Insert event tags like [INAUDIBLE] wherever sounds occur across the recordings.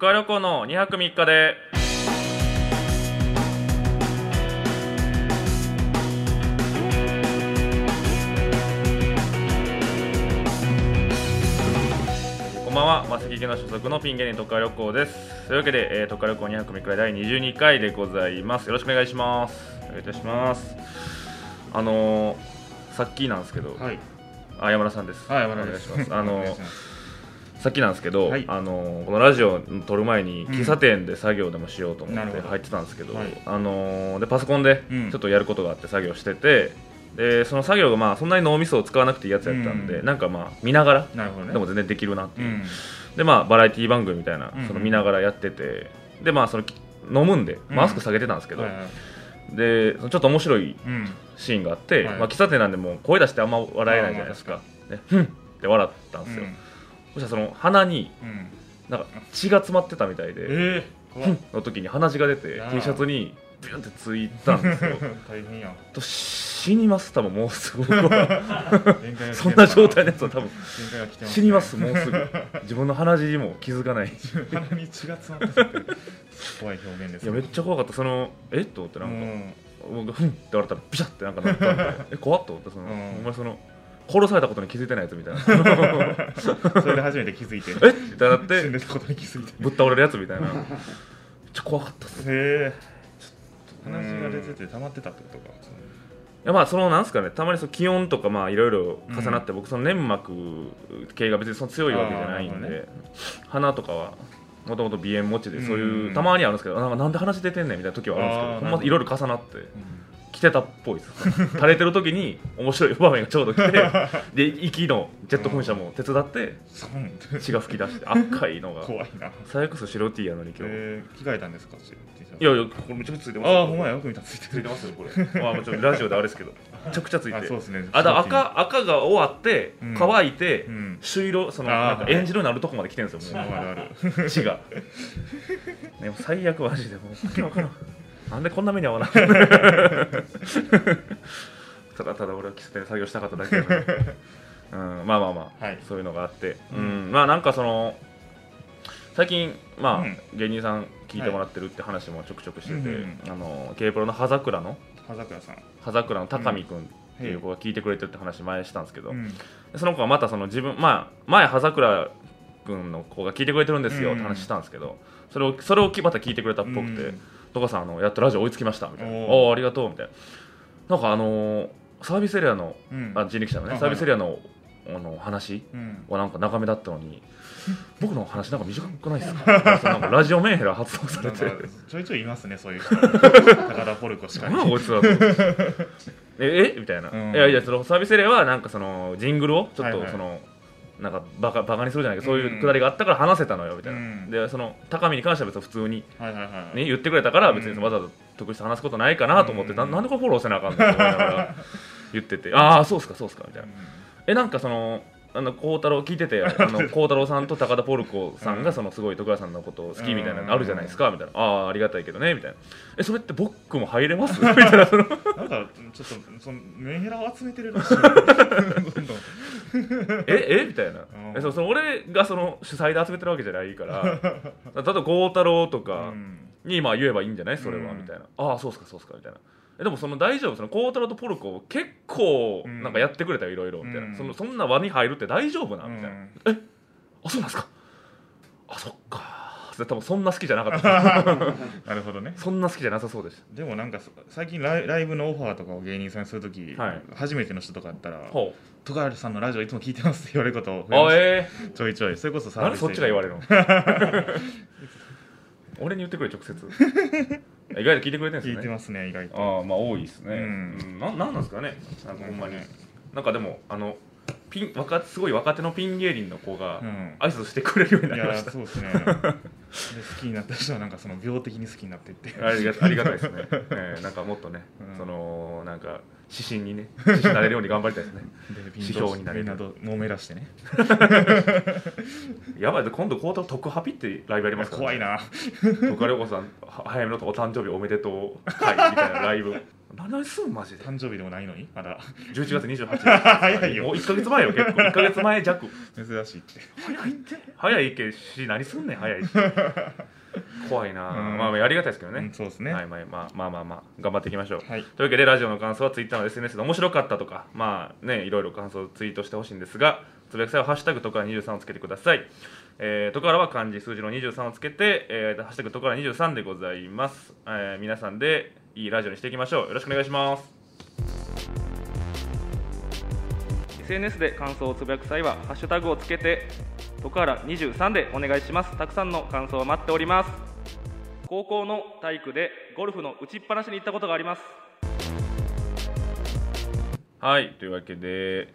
カ旅行の2泊3日でこんばんは、マセキゲの所属のピン芸人特化旅行です。というわけで、えー、特化旅行2泊3日第22回でございます。よろしくお願いします。お願いいたします。あのー、さっきなんですけど、はい。あ山田さんです。はい、お願いします。あのーさっきなんですけど、はい。あのこのラジオ撮る前にうん。喫茶店で作業でもしようと思って入ってたんですけど、はい。あのでパソコンでうん。ちょっとやることがあって作業してて、でその作業がまあそんなに脳みそを使わなくていいやつやったんで、うん。なんかまあ見ながらね。でも全然できるなっていう、うん。でまあバラエティ番組みたいなうんその見ながらやってて、でまあその飲むんでうん。マスク下げてたんですけど、はいはい。でちょっと面白いうん。シーンがあって、はい。まあ、喫茶店なんでもう声出してあんま笑えないじゃないですか、でふんって笑ったんですよ、そしたらその鼻に。なんか血が詰まってたみたいで、ええ。怖っ [LAUGHS] の時に鼻血が出て T シャツにビュンってついたんですよ [LAUGHS] 大変や。と死にます多分もうすぐ [LAUGHS] そんな状態のやつは多分限界が来てます。死にますもうすぐ自分の鼻血にも気づかないい鼻に血が詰まってたって怖い表現ですね。やめっちゃ怖かったそのえっと思ってうなんか、ん。僕ふんって言われたらビシャってなんかなったんでえ怖っと思ってその、うんお前その殺されたことに気づいてないやつみたいな。[LAUGHS] それで初めて気づいて。え？ってなって死んでたことに気づいて。ぶっ倒れるやつみたいな。めっちゃ怖かったっす。いへえ。鼻血が出てて溜まってたってことか。やまあそのなんすかね。たまにその気温とかまあいろいろ重なって、僕その粘膜系が別にその強いわけじゃないんで、あーなる鼻とかはもともと鼻炎持ちでそういう、うん。たまにあるんですけどなんかなんで鼻血出てんねんみたいな時はあるんですけどほんまいろいろ重なって。うん来てたっぽいです垂れてる時に面白い場面がちょうど来て [LAUGHS] で息のジェット噴射も手伝って血が吹き出して赤いのが。怖いな。最悪そ白 T やのに今日、えー着替えたんですか。いやいやこれめちゃくちゃついてますああ、ほんまや、よく見たついつてる。いてますよこれ。まあもちろんラジオであれですけどめちゃくちゃついて。あ、そうですね。あだ赤赤が終わってうん。乾いて、うん。朱色そのなんかエンジ色になるとこまで来てるんですよもあるある。う血が。[LAUGHS] でも最悪マジでもうなんでこんな目に遭わない [LAUGHS] ただただ俺は喫茶店で作業したかっただけやのに [LAUGHS] うん、まあまあまあ、はい。そういうのがあって、ううんんまあなんかその最近まあ、うん。芸人さん聞いてもらってるって話もちょくちょくしてて、うんあの K プロの葉桜の葉桜さん。葉桜の高見君っていう子が聞いてくれてるって話前したんですけど、うん。でその子がまたその自分、まあ、前葉桜君の子が聞いてくれてるんですよって話したんですけど、それをそれをまた聞いてくれたっぽくて。うん「戸、川、さんあのやっとラジオ追いつきました」みたいな「おー。おありがとう」みたいな。なんかあのーサービスエリアのうん。あ人力車のねあサービスエリアのあの話？うん。はなんか長めだったのに [LAUGHS] 僕の話なんか短くないですか？そのなんかラジオメンヘラ発動されて。ちょいちょいいますね、そういう人。[LAUGHS] 高田ポルコしかいつらと。[LAUGHS] ええ？みたいな、うん。いやいやそのサービスエリアはなんかそのジングルをちょっはいはい。とその、なんかバカバカにするじゃないけどそういうくだりがあったから話せたのよみたいな、うん。でその高見に関しては別に普通に。ね、言ってくれたから別にうんわざわざ得して話すことないかなと思って、うん。ななんでこれフォローせなあかんのって思いながら言ってて。[LAUGHS] ああそうっすかそうっすかみたいな。えなんかそのあの孝太郎聞いてて [LAUGHS] あの孝太郎さんと高田ポルコさんがそのすごい徳川さんのことを好きみたいなのあるじゃないですかみたいな。ああありがたいけどねみたいな。えそれって僕も入れます？みたいなそのなんかちょっとそのメンヘラを集めてるらしい。[LAUGHS] どんどんええみたいな。うん。えそうその俺がその主催で集めてるわけじゃないから例えば孝太郎とうかん。にまあ言えばいいんじゃない？それはうん。みたいな。ああそうっすかそうっすかみたいな。えでもその大丈夫？その孝太郎とポルコ結構うん。なんかやってくれたよいろいろみたいな、うん。そのそんな輪に入るって大丈夫なみたいな、うん。あそうなんですか。あそっか多分そんな好きじゃなかった。[LAUGHS] なるほどね。そんな好きじゃなさそうでしでもなんかそ最近ライライブのオファーとかを芸人さんにするとき、はい。初めての人とかだったらたほ「戸川さんのラジオいつも聞いてます」って言われることあえちょいちょい。それこそー、なんでそっちが言われるるの？[LAUGHS] 俺に言ってくれ直接。意外と聞いてくれてるんです聞いねてますね意外と。ああまあ多いですね、うん。うん。ななんなんですかね？なんかほんまに。ねなんかでもあのピン若すごい若手のピン芸人の子がうん。挨拶してくれるようにないりまやした、そうですね。で [LAUGHS] 好きになった人はなんかその病的に好きになってって。ありがありがたいですね、[LAUGHS] えーなんかもっとね、うん。そのなんか指針にね指針になれるように頑張りたいですね。で指標になれるなともめらしてね。[LAUGHS] やばい今度コート特ハピってライブやりますから、怖いな。徳川涼子さんは早めのお誕生日おめでとう会みたいなライブ何すんマジで？誕生日でもないのに？まだ。11月28日。早いよ。もう1か月前よ結構。1か月前弱。珍しいって。早いって？早いけし何すんねん早いし怖いな、うん。まあまあやりがたいですけどね、うんそうですね。はいまあまあまあまあまあ頑張っていきましょう、はい。というわけでラジオの感想はツイッターの SNS で面白かったとかまあねいろいろ感想をツイートしてほしいんですがつぶやく際は「ハッシュタグとか23」をつけてください。えー、とからは漢字数字の23をつけて、えー、ハッシュタグとから23でございます、えー皆さんでいいラジオにしていきましょう。よろしくお願いします。SNS で感想をつぶやく際はハッシュタグをつけてとから23でお願いします。たくさんの感想を待っております。高校の体育でゴルフの打ちっぱなしに行ったことがあります。はいというわけで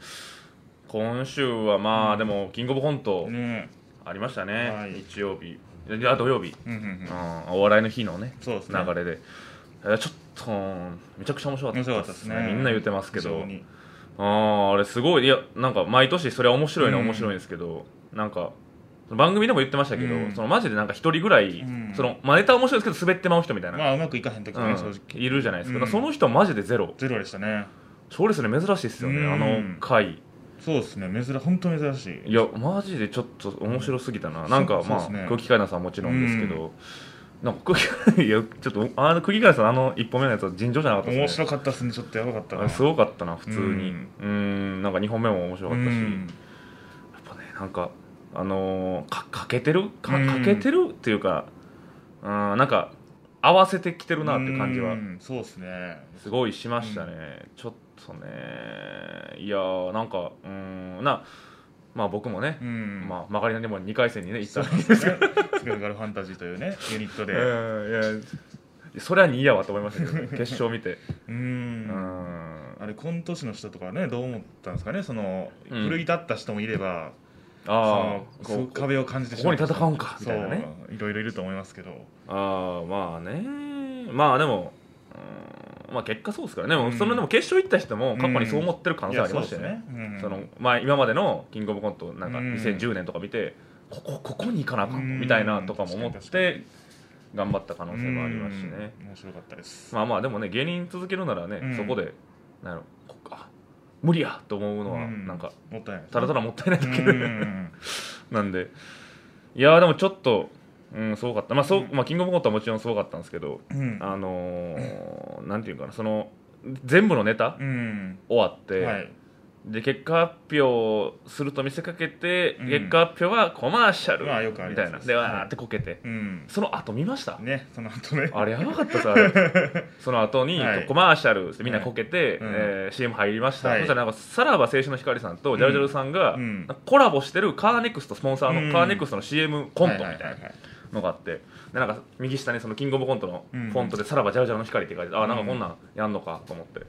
今週はまあ、でもキングオブコントねありましたね、はい。日曜日。いや土曜日、うんうんうん。うん、お笑いの日のねそうですね。流れでちょっとめちゃくちゃ面白かった面白かったですね。みんな言ってますけど。あーあれすごい。いやなんか毎年それは面白いのはうん面白いんですけど、なんか番組でも言ってましたけど、うん。そのマジでなんか一人ぐらい、うん。その、まあ、ネタは面白いですけど滑ってまう人みたいな、まあうまくいかへん時もね、うん。正直いるじゃないですか,、うん。その人マジでゼロ。ゼロでしたね。そうですね珍しいですよね、うん。あの回。そうですね。珍本当珍しい。いやマジでちょっと面白すぎたな、なんかまあ、ね空気階段さんはもちろんですけど、なんか空気階段いやちょっとあの空気階段さんあの一歩目のやつは尋常じゃなかったですね。面白かったですね。ちょっとやばかったな。あれすごかったな普通に。うん。うんなんか2本目も面白かったし、うん。やっぱねなんかあのーかかけてる？かうん。かけてるっていうかうんなんか合わせてきてるなって感じはうん。そうですね。すごいしましたね、ちょっとね。いやーなんかうんなまあ僕もね、うん。まあ曲がりなりにも2回戦にね行ったんですね。スクールガルファンタジーというねユニットで。[LAUGHS] うんいやそりゃ2やわと思いましたけど [LAUGHS] 決勝見て。ううん。んあれ今年の人とかねどう思ったんですかね？そのうん。奮い立った人もいればそあのあ壁を感じてここに戦うんかみたいなね。いろいろいると思いますけど。ああまあね。まあでもうんまあ結果そうですからね、うん。そのでも決勝行った人も過去にそう思ってる可能性ありましたよね,、そうですね。うん。そのまあ、今までのキングオブコントなんかうん。2010年とか見て、ここここに行かなあかんうん。みたいなとかも思って頑張った可能性もありますしね。うん。面白かったです。まあまあでもね芸人続けるならね、うん。そこでなんやろこあ無理やと思うのはうん。なんかもっただただもったいないだけ [LAUGHS] なんで。いやーでもちょっと、うん、すごかった。まあそう、まあ、キングオブコントはもちろんすごかったんですけどうん。あのーなんていうかなその全部のネタうん。終わって、はい。で結果発表すると見せかけて、うん。結果発表はコマーシャルみたいな。でわーってこけて、うん。その後見ました、ねその後ね。あれやばかったさ [LAUGHS] その後に、はい。コマーシャルってみんなこけて、はえー CM 入りました、はい。そしたらなんかさらば青春の光さんとジャルジャルさんが、うん。コラボしてるカーネクストスポンサーうん。のカーネクストの CM コントみたいな、のがあってでなんか右下にそのキングオブコントのうんフォントで「さらばジャルジャルの光」って書いてて、あなんかこんなんやんのかと思って。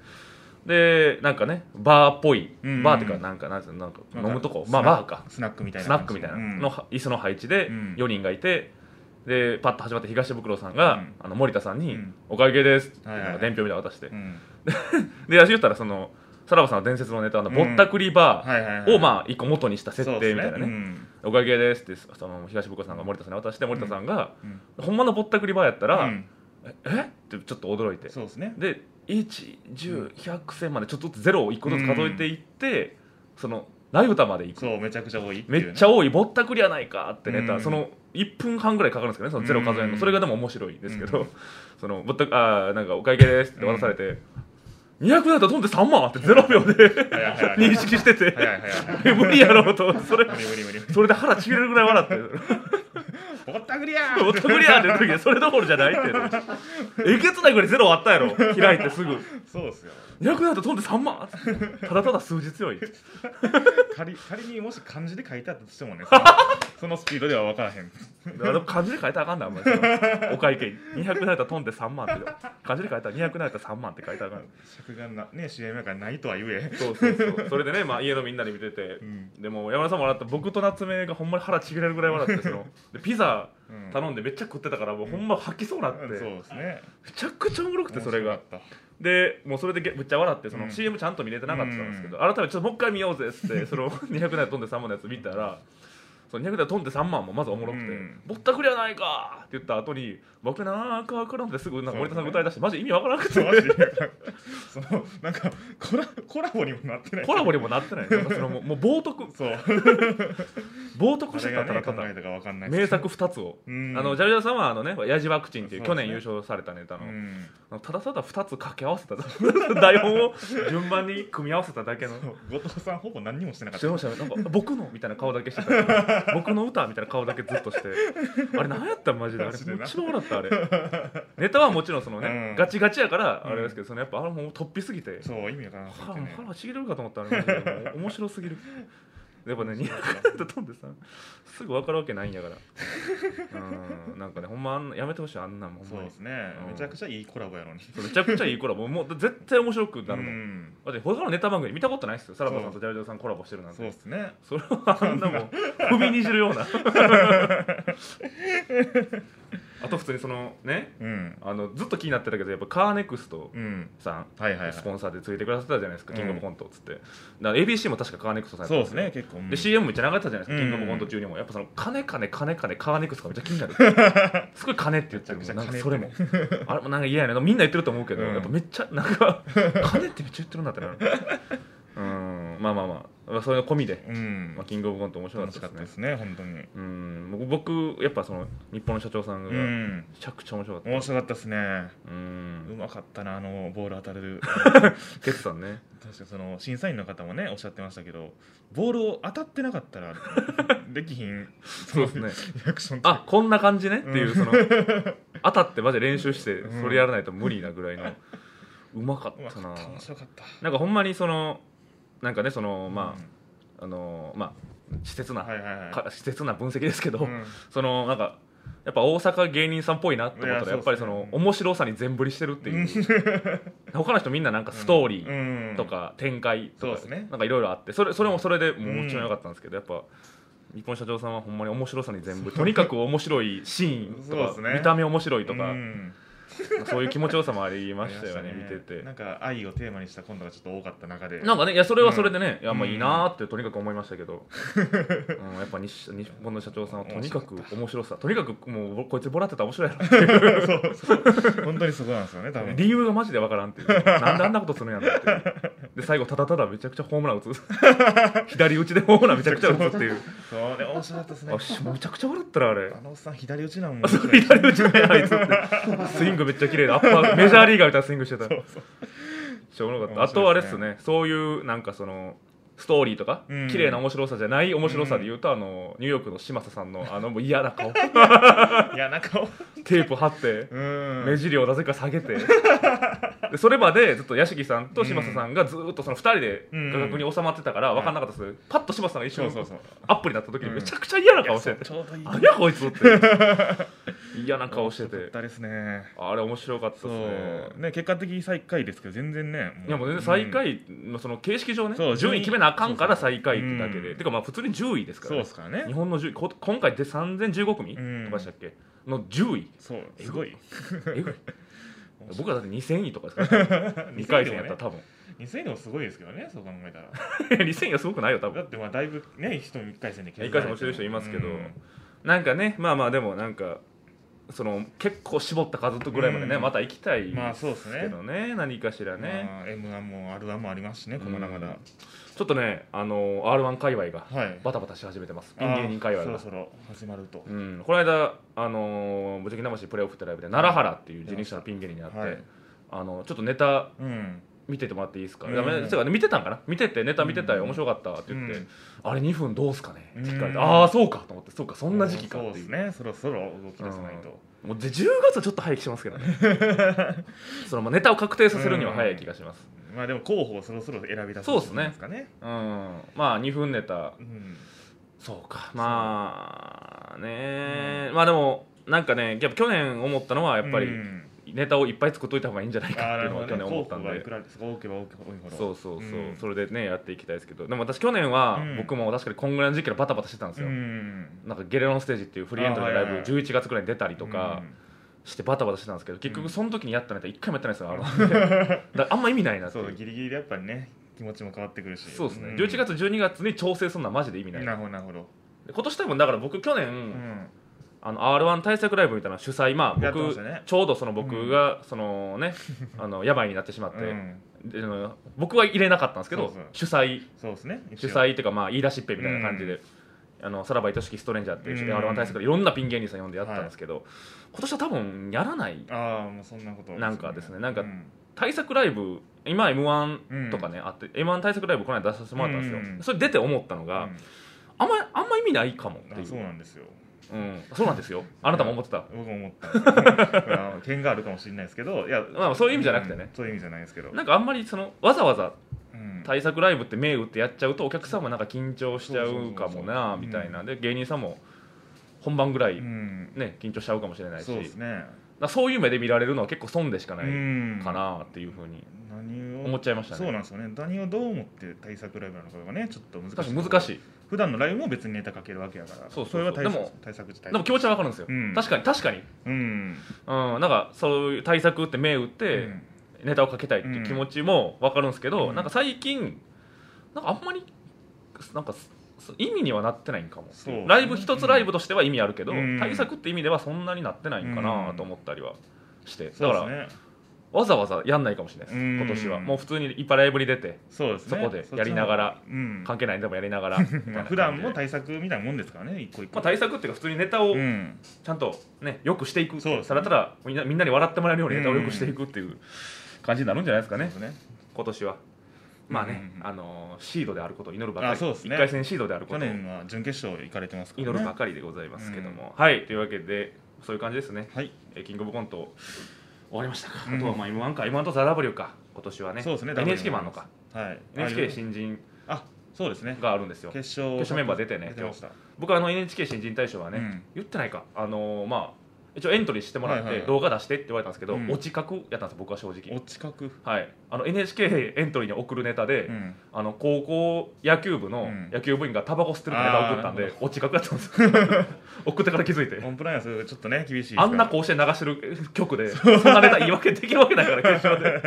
でなんかねバーっぽい、うんバーっていうかなんかなんつうのなんか飲むとこ。まあバーか。スナックみたいなスナックみたいな。うん。の椅子の配置でうん。4人がいてでパッと始まって東袋さんが、うん。あの森田さんにうん「お会計です」って伝票みたいなの渡して、うん。[LAUGHS] で私言ったらそのさらばさんの伝説のネタのぼったくりバーをまあ一個元にした設定みたいなねお会計ですってその東袋さんが森田さんに渡して森田さんが、うん。ほんまのぼったくりバーやったら、うん。え？えってちょっと驚いて。そうですね。で11010千までちょっとずつゼロを1個ずつ数えていって、そのライブタまで行く。そうめちゃくちゃ多いめっちゃ多いぼったくりやないかってネタ、うん。その1分半ぐらいかかるんですけどねそのゼロ数えるの、うん。それがでも面白いですけど、うん。そのぼったあーなんかお会計ですって渡されて、200だったら飛んで3万って0秒で認識してて、無理やろと。思ってそれ無理無理無理。それで腹ちぎれるぐらい笑ってぼったくりや。ぼったくりやってそれどころじゃないってえげつないぐらいゼロあったやろ。開いてすぐ。そうですよ。200だったら飛んで3万ただただ数字強い仮仮にもし漢字で書いてあったとしてもねそのスピードでは分からへん。あの漢字で書いたらあかんなお前そのお会計。に200なったら飛んで3万って。漢字で書いたら200なったら3万って書いたらあかん。尺がなね CM やからないとは言え。そうそうそう。それでね、まあ、家のみんなで見てて、うん。でも山田さんも笑った。僕と夏目がほんまに腹ちぎれるぐらい笑ってその。でピザうん。頼んでめっちゃ食ってたからもうほんま吐きそうになって、そうですね。めちゃくちゃおもろくてそれが。でもうそれでげむっちゃ笑ってそのうん。CM ちゃんと見れてなかったんですけど、う改めてちょっともう一回見ようぜっつって [LAUGHS] その200年飛んで3万のやつ見たらその200台飛んで3万もまずおもろくてうん「ぼったくりやないか!」って言った後に「僕なんかわからん」ってすぐなんか森田さんが歌い出してマジ意味わからなくて。マジ？で [LAUGHS] そのなんかコラコラボにもなってない。コラボにもなってない。なんかそのもうもう冒涜。そう。[LAUGHS] 冒涜して誰たただただ。がね名作2つを。うん。あのジャルジャルさんはあのねヤジワクチンっていう去年優勝されたネタの。うん。あのただただ2つ掛け合わせた。[LAUGHS] 台本を順番に組み合わせただけの。後藤さんほぼ何にもしてなかった。ねなんか僕のみたいな顔だけしてた。僕の歌みたいな顔だけずっとして。あれ何やったんマジジでな。一番笑ったあれ。[LAUGHS] ネタはもちろんそのね、うん。ガチガチやからうんあれですけどそのやっぱあれもう突飛すぎて。たそう意味わからなく腹てね腹ちぎれるかと思ったあれ面白すぎるやっぱね200回と飛んでさすぐ分かるわけないんやから。うんなんかねほんまあんなやめてほしいあんなんもんほんまに。そうですね。うん。めちゃくちゃいいコラボやのに。めちゃくちゃいいコラボ。もう絶対面白くなるもん、うん。だって他のネタ番組見たことないっすよサラダさんとジャルジャルさんコラボしてるなんて。そうですね。それはあんなもん踏みにじるような [LAUGHS] あと普通にそのねうん。あのずっと気になってたけどやっぱカーネクストうんさん、はいはいはい。スポンサーでついてくださってたじゃないですか、うん。キングオブコントっつって。だから ABC も確かカーネクストさんそうですね結構。うん。で CM めっちゃ流れてたじゃないですか、うん。キングオブコント中にも。やっぱその金金金金カーネクストがめっちゃ気になる。[LAUGHS] すごい金って言ってるなんか金それも。あれもなんか嫌やねみんな言ってると思うけど、うんやっぱめっちゃなんか [LAUGHS] 金ってめっちゃ言ってるんだってなる。うんまあまあまあそういうの込みで、うん。まあ、キングオブコント面白か楽ったですね。しかったですね本当に。うん。僕僕やっぱその日本の社長さんがうめんちゃくちゃ面白かった。面白かったですね。ううんまかったなあのボール当たる。[LAUGHS] ケツさんね。確かその審査員の方もねおっしゃってましたけどボールを当たってなかったら [LAUGHS] できひん。そうですね。リアクション。あこんな感じね？っていう、うん。その当たってマジで練習してうん。それやらないと無理なぐらいの。うまかうまったな。面白かった。なんかほんまにそのなんかねそのまうん。あ、あのまあ施設な、はいはいはい。か施設な分析ですけど、うん。そのなんかやっぱ大阪芸人さんっぽいなって思ったらやっぱりその面白さに全振りしてるっていう。[LAUGHS] 他の人みんななんかストーリーーとか展開とかなんかいろいろあってそれそれもそれでもうもちろん良かったんですけどやっぱ日本社長さんはほんまに面白さに全部とにかく面白いシーンとか、見た目面白いとか、うんそういう気持ちよさもありましたよねあり見てて。なんか愛をテーマにした今度がちょっと多かった中でなんかねいやそれはそれでね、いやまあうんいいなーってとにかく思いましたけど、[LAUGHS] うん、やっぱ日日本の社長さんはとにかく面白さ。とにかくもうこいつボラってたら面白いやろ。そうそう。本当にそこなんですよね多分。理由がマジでわからんっていう。なんであんなことするんやろっていう。で最後ただただめちゃくちゃホームラン打つ。[LAUGHS] 左打ちでホームランめちゃくちゃ打つっていう。そうね面白かったですね。あしめちゃくちゃ笑ったらあれ。あのおっさん左打ちなんもあそう左打ちだよあいつって。スイングめっちゃ綺麗でアッパーメジャーリーガーみたいなスイングしてた。めっちゃおもろかった。あとあれっすねそういうなんかそのストーリーとか、うん。綺麗な面白さじゃない面白さで言うと、あのニューヨークの嶋佐さんのあのもう嫌な顔。[LAUGHS] いやなんかテープ貼ってうん。目尻をなぜか下げて。でそれまでずっと屋敷さんと嶋佐さんがずっとその2人でうん。画角に収まってたから分かんなかったです、パッと嶋佐さんが一瞬そうそうそう。アップになった時にうん。めちゃくちゃ嫌な顔してて、うどいやこいつって [LAUGHS] 嫌な顔してて。ですね。あれ面白かったそですね。う。ね結果的に最下位ですけど全然ねいやもう全然最下位のその形式上ねそう順位。決めなあかんから最下位ってだけで。うん。てかまあ普通に10位ですかそうらねですからね。日本の10位こ今回で3015組うん。とかでしたっけ？の10位。そうすごい。えぐい。[LAUGHS] 僕らだって2000位とかですから2回戦やったら多分。2000でもすごいですけどねそう考えたら。2000位はすごくないよ多分。だってまあだいぶね人1回戦で1回戦落ちてる人いますけど、うん。なんかねまあまあでもなんかその結構絞った数とぐらいまでね、うん。また行きたいまあそうですね。けどね何かしらね、まあ M1 も R1 もありますしねこの中でうんちょっとねあの r 1界隈がはい。バタバタし始めてます。ピン芸人界隈が。そろそろ始まると。うん、この間、あのー、無敵魂プレーオフってライブで奈良原っていう人力車のピン芸人に会って、はい。あのちょっとネタうん見ててもらっていいですか、うんね見てたんかな？見ててネタ見てたよ面白かったって言って、うん。あれ2分どうすかね？って聞かれて、うん。ああそうかと思ってそうかそんな時期かっていう。そうですねそろそろ動き出さないともうで10月はちょっと早い気しますけどね。[LAUGHS] そのまあネタを確定させるには早い気がします、まあでも候補をそろそろ選び出すそうっすね。ですかね。うん。まあ2分ネタ。うん。そうか。まあねまあでもなんかねやっぱ去年思ったのはやっぱりうんネタをいっぱい作っといた方がいいんじゃないかっていうのは去年思ったんで。候補がいくらです。か多ければ多いほどそうそうそう、ん。それでねやっていきたいですけど。でも私去年はうん。僕も確かにこんぐらいの時期からバタバタしてたんですよ、うん。なんかゲレロンステージっていうフリーエントリーのライブあはいはいはい。11月くらいに出たりとかうんしてバタバタしてたんですけど結うん。局その時にやったネタ一回もやってないんですよあの。だからあんま意味ないなってそいう。うギリギリでやっぱりね気持ちも変わってくるし。そうですね、ん。11月12月に調整するのはマジで意味ない。なるほどなるほど。で今年多分だから僕去年、うんあの r 1対策ライブみたいな主催まあ僕、ね。ちょうどその僕が、そのね [LAUGHS] あの病になってしまって、うん。であの僕は入れなかったんですけど主催。そうですね。主催っていうかまあ言い出しっぺみたいな感じで、あのさらば愛しきストレンジャーっていううん。r 1対策でいろんなピン芸人さん呼んでやったんですけど、今年は多分やらないああもうそんなことなんかですねなんかうん。対策ライブ今 m 1とかね、あって m 1対策ライブこの間出させてもらったんですよ、うん。それ出て思ったのが、うん。あんまあんま意味ないかもっていあうそうなんですようん、そうなんですよ。あなたも思ってた？僕も思った。んですよあの剣があるかもしれないですけどいやまあそういう意味じゃなくてね。うんそういう意味じゃないですけど。なんかあんまりそのわざわざうん。対策ライブって銘打ってやっちゃうとお客さんもなんか緊張しちゃうかもなみたいなで芸人さんも本番ぐらいうん。ね緊張しちゃうかもしれないし。そうですね。そういう目で見られるのは結構損でしかないうん。かなっていうふうに何を思っちゃいましたね。そうなんですよね。何をどう思って対策ライブなのかがねちょっと難しい。難しい普段のライブも別にネタかけるわけやから。そうそうれは対策でも対策自体。でも気持ちはわかるんですよ、うん。確かに確かに、うん。うん、なんかそういう対策って銘打って、うん。ネタをかけたいっていう気持ちも分かるんですけど、うん。なんか最近なんかあんまりなんかす意味にはなってないんかも。っていうそうライブ一つライブとしては意味あるけど、うん。対策って意味ではそんなになってないんかなと思ったりはして、だから、ねわざわざやんないかもしれないです、うん。今年は。もう普通にいっぱいライブに出てそうですね。そこでやりながらうん。関係ないんでもやりながら [LAUGHS] ま普段も対策みたいなもんですからね一個一個。まあ、対策っていうか普通にネタをうん。ちゃんとねよくしていくそうですね。ただただみんなみんなに笑ってもらえるようにネタをよくしていくっていう感じになるんじゃないですかね。ね。今年は。まあね、うん。うんうんあのーシードであることを祈るばかり。ね。1回戦シードであること。を去年は準決勝行かれてますからね。祈るばかりでございますけども、はい。というわけでそういう感じですね、はい。えーキングオブコント終わりましたか、うん。あとはまあ m 1か m 1とザ・ W か。今年はね。そうですね。NHK もあるのか。はい。NHK 新人。あそうですね。があるんですよ。決勝。決勝メンバー出てね僕あの NHK 新人大賞はね、うん。言ってないか。あのーまあ一応エントリーしてもらって、動画出してって言われたんですけど、うん。落ち角やったんです僕は正直。お近く？はい、あの NHK エントリーに送るネタで、うん。あの高校野球部のうん。野球部員がタバコ吸ってるネタを送ったんで、あーなる落ち角やったんですよ。[LAUGHS] 送ってから気づいて。コンプライアンスちょっとね厳しいあんな甲子園流してる曲でそんなネタ言い訳できるわけないから [LAUGHS] 決勝で。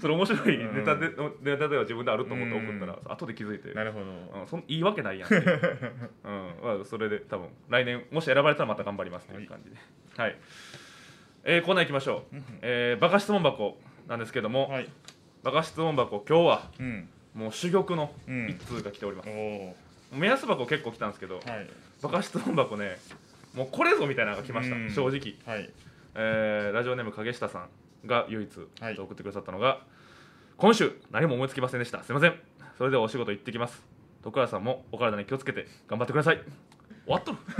それ面白いネタで、ネタでは自分であると思って送ったら、後で気づいて。なるほど。うん、そん言い訳ないやんう、[LAUGHS] うん。まあ、それで多分来年もし選ばれたらまた頑張りますという感じで。はい、えーコーナー行きましょう、えーバカ質問箱なんですけども、はい。バカ質問箱今日はうん。もう珠玉のうん。一通が来ております、おお目安箱結構来たんですけど、はい。バカ質問箱ねもうこれぞみたいなのが来ました、うん正直、はい。えーラジオネーム影下さんが唯一はい。送ってくださったのが、今週何も思いつきませんでした。すいません。それではお仕事行ってきます。徳原さんもお体に気をつけて頑張ってください終わっとる。[LAUGHS]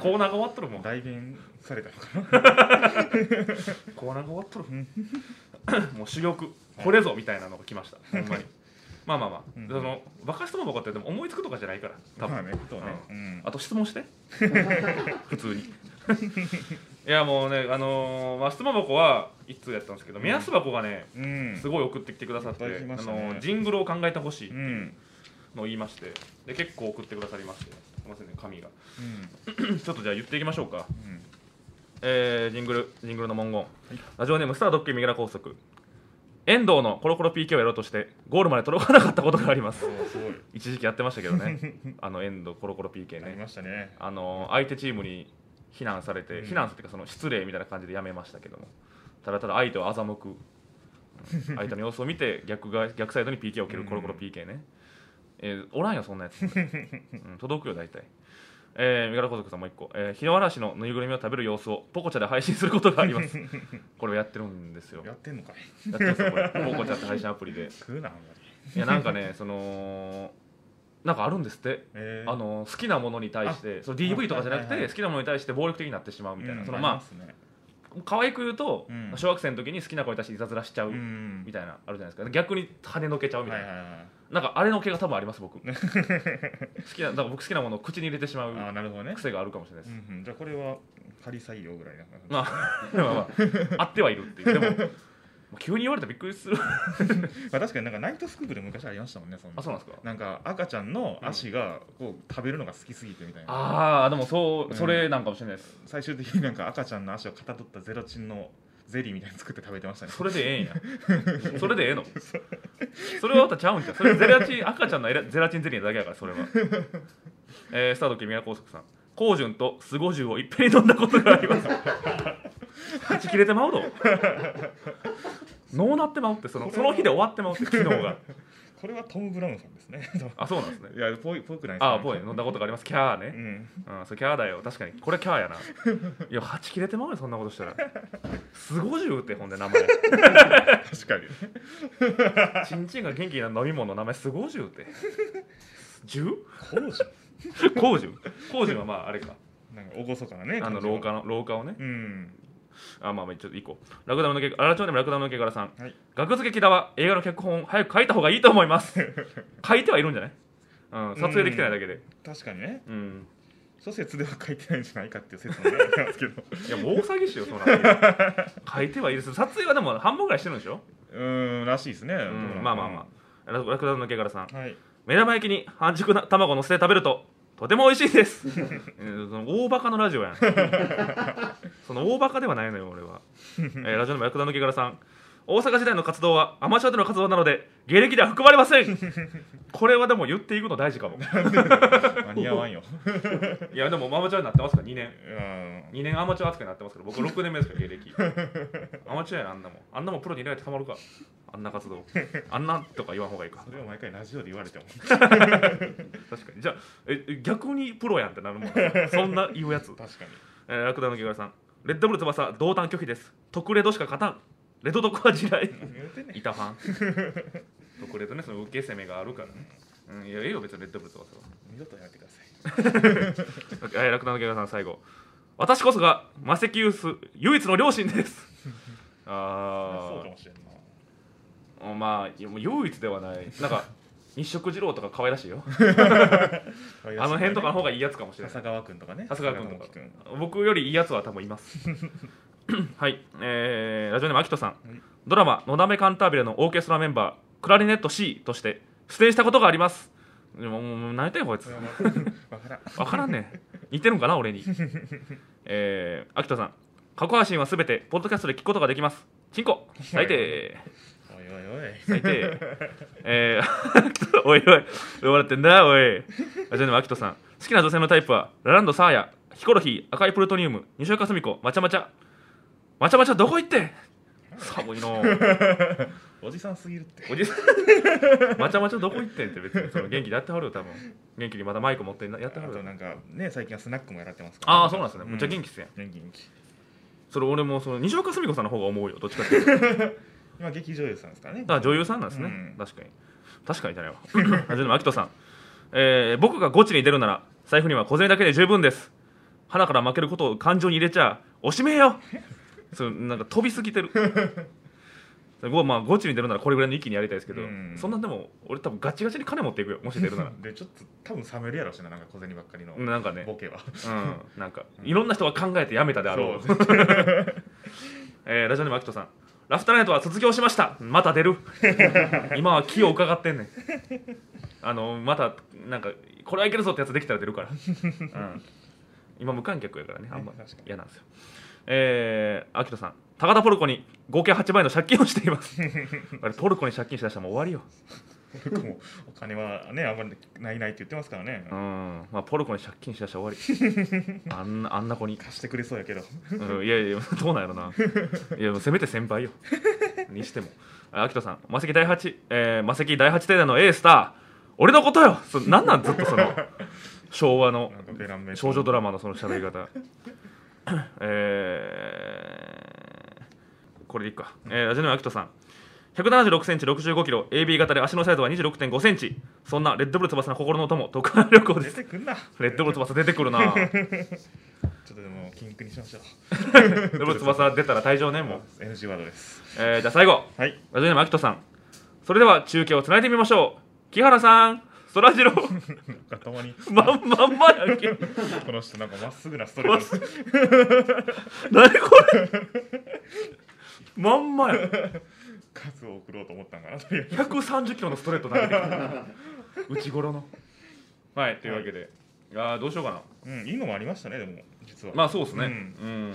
コーナーが終わっとるもん。代弁されたのかな。[LAUGHS] コーナーが終わっとる。[LAUGHS] もう珠玉これぞみたいなのが来ました。ほんまに。まあまあまあ、うん。そのバカ質問箱ってでも思いつくとかじゃないから。多分、まあねそうね。うん。あと質問して。普通に。いやもうねあのーまあ、質問箱は一通やったんですけど目安箱がねうん。すごい送ってきてくださって、いっぱい来まあのージングルを考えてほしいってういうん。のを言いましてで結構送ってくださりましてませんね紙が。うん。[CLEARS THROAT] ちょっとじゃあ言っていきましょうか。うん。えージングルジングルの文言、ラジオネームスタードッキリ右ラ高速。遠藤のコロコロ PK をやろうとしてゴールまで届かなかったことがあります。一時期やってましたけどね。[LAUGHS] あの遠藤コロコロ PK ありねましたね。あの相手チームに非難されて、うん。非難っていうかその失礼みたいな感じでやめましたけども。ただただ相手を欺く。うん。相手の様子を見て逆が逆サイドに PK を蹴るコロコロ PK ね、えーおらんよそんなやつ、うん、届くよ大体。えー、身柄小族さんもう一個、えー、日の嵐のぬいぐるみを食べる様子をポコチャで配信することがあります。[LAUGHS] これをやってるんですよ。やってんのかい。やってますよこれ。[LAUGHS] ポコチャって配信アプリで。食うなあんまり。いやなんかねそのなんかあるんですって。えー。あの好きなものに対してその DV とかじゃなくはいはいはいて好きなものに対して暴力的になってしまうみたいな、うんそのまあね可愛く言うと、うん。小学生の時に好きな子に対していたずらしちゃううん。みたいなあるじゃないですか。逆に跳ねのけちゃうみたいな、はいはいはいなんかあれの毛が多分あります僕。[LAUGHS] 好きなだから僕好きなものを口に入れてしまあうーなるほどね。癖があるかもしれないです、うんうん。じゃあこれは仮採用ぐらいなまあまあまあ。[LAUGHS] あってはいるっていう。でもまあ急に言われたらびっくりする。まあ確かになんかナイトスクープで昔ありましたもんねそんな。あそうなんですか？なんか赤ちゃんの足がこう食べるのが好きすぎてみたいな、ああでもそう、うん。それなんかもしれないです。最終的になんか赤ちゃんの足をかたどったゼラチンのゼリーみたいに作って食べてましたね。それでええんや。[LAUGHS] それでええの？それはまたちゃうんじゃんそれゼラチン赤ちゃんのエラゼラチンゼリーなだけやからそれは。[LAUGHS] えー、スタート君宮高速さん。高順とスゴジュウをいっぺんに飲んだことがあります。[LAUGHS] はち切れてまうどのう。なってまうってそのその日で終わってまうって [LAUGHS] 昨日が。これはトム・ブラウンさんですね。あそうなんですね。いやぽいぽくないですああぽい。飲んだことがあります。キャーね、うん。うん、それキャーだよ。確かに。これキャーやな。いやはち切れてまうよそんなことしたら。スゴジュウってほんで名前。確かに。チンチンが元気な飲み物の名前スゴジュウって。ジュウ工事コウジュウコウジュウはまああれか。なんか厳かなねあの。廊下の廊下をね。うんあまあまあちょっと一個ラクダムのけ荒町でもラクダムのけ柄さん、はい。学付け木田は映画の脚本早く書いた方がいいと思います。[LAUGHS] 書いてはいるんじゃない？うん、撮影できてないだけで。確かにね。うん。諸説では書いてないんじゃないかっていう説もねありますけど。[LAUGHS] いやもう大騒ぎしようそんな書いてはいいです撮影はでも半分ぐらいしてるんでしょ、うーんらしいですね、うん、まあまあまあ。ララクダムのけ柄さん。あはい。目玉焼きに半熟な卵のせて食べるととても美味しいですうんその大バカのラジオやんその大バカではないのよ俺は、[LAUGHS] えーラジオネームラクダのけ柄さん。大阪時代の活動はアマチュアでの活動なので芸歴では含まれません。[LAUGHS] これはでも言っていくの大事かも。間に合わんよ。[LAUGHS] いやでもアマチュアになってますから2年。うん。2年アマチュア扱いになってますから僕6年目ですから芸歴。アマチュアやなあんなもん。あんなもんプロに入れないとたまるか。あんな活動。あんなとか言わん方がいいか。それを毎回ラジオで言われても。確かに。じゃあええ逆にプロやんってなるもんそんな言うやつ。確かに。えー、ラクダの木村さんレッドブル翼同担拒否です。特レドしか勝たん。レッドドクは地雷。いたファン。[LAUGHS] 特レドねその受け攻めがあるからね。うんいやいいよ別にレッドブル翼は。二度とやめてください。えーラクダの木村さん最後。私こそが魔石ユース唯一の両親です。[LAUGHS] そうあかもしれんな。あまあいやもう唯一ではない。なんか日食二郎とか可愛らしいよ。あの辺とかの方がいいやつかもしれない。笹川君とかね。長谷川君とか。君僕よりいいやつは多分います。[LAUGHS] はい、えーラジオネームアキトさん、い。ドラマ「のだめカンタービレ」のオーケストラメンバークラリネット C として出演したことがあります。でももう何やってんこいつ。わからん。分からんね。ん似てるんかな俺に。[LAUGHS] えー、アキトさん。過去配信はすべてポッドキャストで聞くことができます。チンコ。最低。おいおいおい。最低。えー、[LAUGHS] おいおい。笑ってんだおい。ラジオネームアキトさん。好きな女性のタイプはラランドサーヤヒコロヒー赤いプルトニウム西岡澄子まちゃまちゃ。まちゃまちゃどこ行って？寒いのおじさんすぎるって。おじさん。まちゃまちゃどこ行ってん？って別にその元気でやってはるよ多分。元気にまだマイク持ってやってはるよ。あとなんかね最近はスナックもやられてますから。ああそうなんですね。むっちゃ元気っすやん。元気元気。それ俺もその西岡澄子さんの方が思うよどっちかっていうと今劇女優さんですからね。あ女優さんなんですね、うん。確かに。確かにじゃないわ。ラジオネームアキトさん、えー僕がゴチに出るなら財布には小銭だけで十分です。鼻から負けることを感情に入れちゃおしめえよ。そうなんか飛びすぎてる。ごまあゴチに出るならこれぐらいの域にやりたいですけど、うん。そんなでも俺多分ガチガチに金持っていくよ。もし出るなら。[LAUGHS] でちょっと多分冷めるやろしななんか小銭ばっかりのなんかね。ボケは。うんなんか。いろんな人が考えてやめたであろう。そう [LAUGHS] えーラジオネームアキトさんラフターナイトは卒業しました。また出る。[LAUGHS] 今は気を伺ってんねん。あのまたなんかこれはいけるぞってやつできたら出るから、うん、今無観客やからね。あんま嫌なんですよ。えー、アキトさん。高田ポルコに合計8倍の借金をしています。[LAUGHS] あれポルコに借金しだしたらもう終わりよ僕もお金はねあんまりないないって言ってますからね。うん。まあポルコに借金しだしたら終わり。[LAUGHS] あんなあんな子に。貸してくれそうやけど。うん。いやいやどうなんやろな。いやもうせめて先輩よ。[LAUGHS] にしても。あ秋人さん魔石第8、えー、魔石第八帝団の A スター。俺のことよ。そなんなんずっとその [LAUGHS] 昭和の少女ドラマのその喋り方。えー、これでいいか、えー、ラジオネームアキトさん176センチ65キロ AB 型で足のサイズは26.5センチ。そんなレッドブル翼の心の友特派旅行です。出てくんな。レッドブル翼出てくるな。レ [LAUGHS] ッちょっとでもキンクにしましょう。ドブル翼出たら退場ねもう。NG ワードです。えー、じゃあ最後。はい。ラジオネームアキトさん。それでは中継をつないでみましょう。木原さん。そらジロー。たまに。まんまんまやんけ。この人なんかまっすぐなストレート何これ。まんまや数を送ろうと思ったんかなとりあえず。130キロのストレート投げてきた。[LAUGHS] 内頃の。はいというわけで、あーどうしようかな。うんいいのもありましたねでも実は。まあそうですね。うん、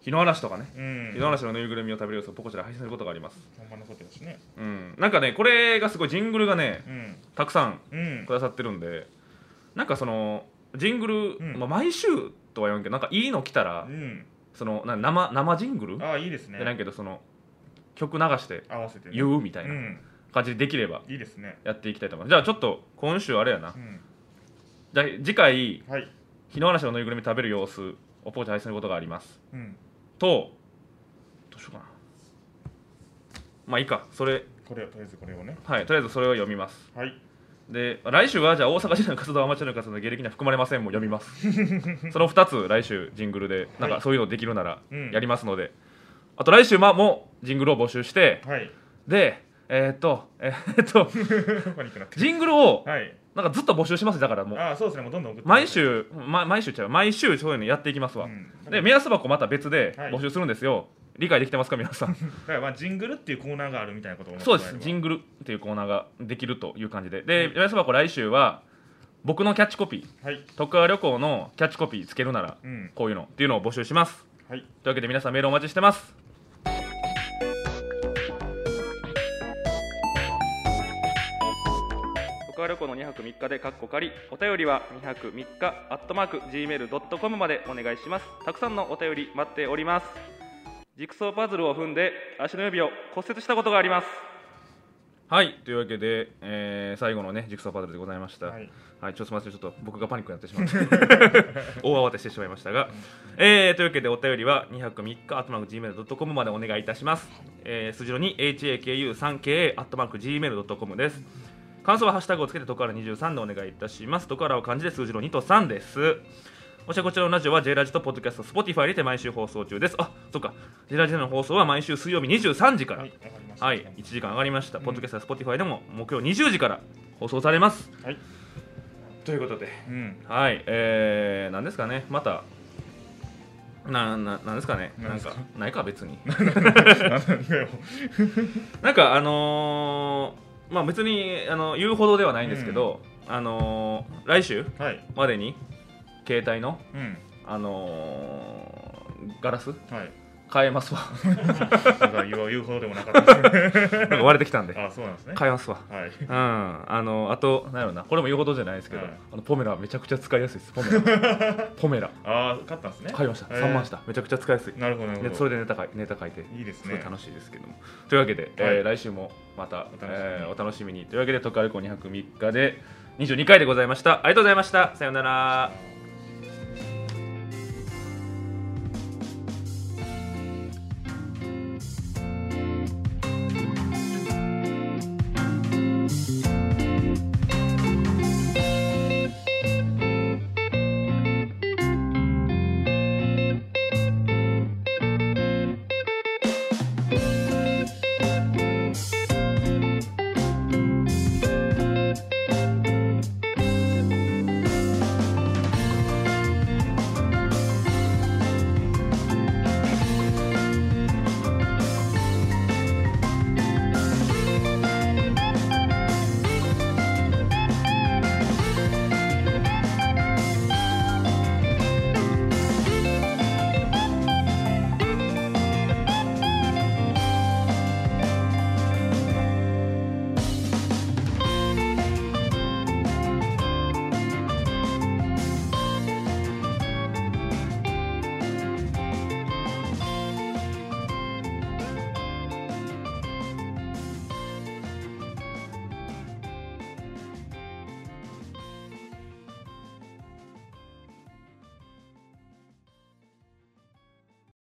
日の嵐とかね、うん。日の嵐のぬいぐるみを食べる様子をポコチャで配信することがあります。ほんまのことだしね。うん。なんかねこれがすごいジングルがねうん。たくさんうん。くださってるんでなんかそのジングル、うん。まあ、毎週とは言わんけどなんかいいの来たらうん。そのな生生ジングル？ああいいですね。じゃないけどその曲流して合わせてね。言うみたいうなん。感じでできればいいですね。やっていきたいと思いますじゃあちょっと今週あれやな。うん。じゃあ次回はい。日の話のぬいぐるみ食べる様子をポーチ配信することがあります。うん。とどうしようかな。まあいいか。それ。これをとりあえずこれをね。はいとりあえずそれを読みます。はい。で来週はじゃあ大阪時代の活動アマチュアの活動の芸歴には含まれませんも読みます。[LAUGHS] その2つ来週ジングルでなんかそういうのできるならうん。やりますので、あと来週まもジングルを募集してはい。でえーっとえーっと [LAUGHS] ってジングルをはい。なんかずっと募集しますだからもう。ああそうですねもうどんどん送って毎週、ま、毎週ちゃう毎週そういうのやっていきますわ、うん。で目安箱また別ではい。募集するんですよ、理解できてますか皆さん。だからまあジングルっていうコーナーがあるみたいなことを思ってそうです。ジンングルっていうコーナーができるという感じで。で目安箱来週は僕のキャッチコピーはい。徳川旅行のキャッチコピーつけるならうん。こういうのっていうのを募集します。はい。というわけで皆さんメールお待ちしてます徳川旅行の2泊3日でカッコ仮。お便りは2泊3日アットマーク Gmail.com までお願いします。たくさんのお便り待っております。ジグソーパズルを踏んで足の指を骨折したことがあります。はいというわけで、えー最後のねジグソーパズルでございました、はい。はい、ちょっとすみません、ちょっと僕がパニックになってしまって、[LAUGHS] 大慌てしてしまいましたが、えー、というわけでお便りは2泊3日、アットマーク Gmail.com までお願いいたします。えー、数字の2、HAKU3KA、アットマーク Gmail.com です。感想はハッシュタグをつけて、トカラ23でお願いいたします。トカラを漢字で数字の2と3です。そしてこちらのラジオは J ラジとポッドキャスト、Spotify にて毎週放送中です。あ、そっか、J ラジでの放送は毎週水曜日23時から、はいはい、1時間上がりました。うんポッドキャストや Spotify でも木曜20時から放送されます。はいということで、うんはい、えー、なんですかね、また、な、な、なんですかね、なんかか、ないか、別に。[LAUGHS] [LAUGHS] なんか、あのー、まあ、別に、あの、言うほどではないんですけど、あのー、来週はい。までに、携帯の、うん。あのー、ガラスはい変えますわ。なんか言う言うほどでもなかったですね。なんか割れてきたんで、あそうなんですね。変えますわ。はい。うん、あの、あと、なんやろな、これも言うほどじゃないですけど、はい。あのポメラめちゃくちゃ使いやすいです、ポメラ。[LAUGHS] ポメラ。ああ買ったんですね。買いました、えー。3万した。めちゃくちゃ使いやすい。なるほどなるほど。でそれでネタ書いネタ書いて。いいですね。楽しいですけども。というわけで、えーはい。来週もまたお楽しみに。えーお楽しみに。というわけで「トカルコ2泊3日」で22回でございました。ありがとうございました。さようなら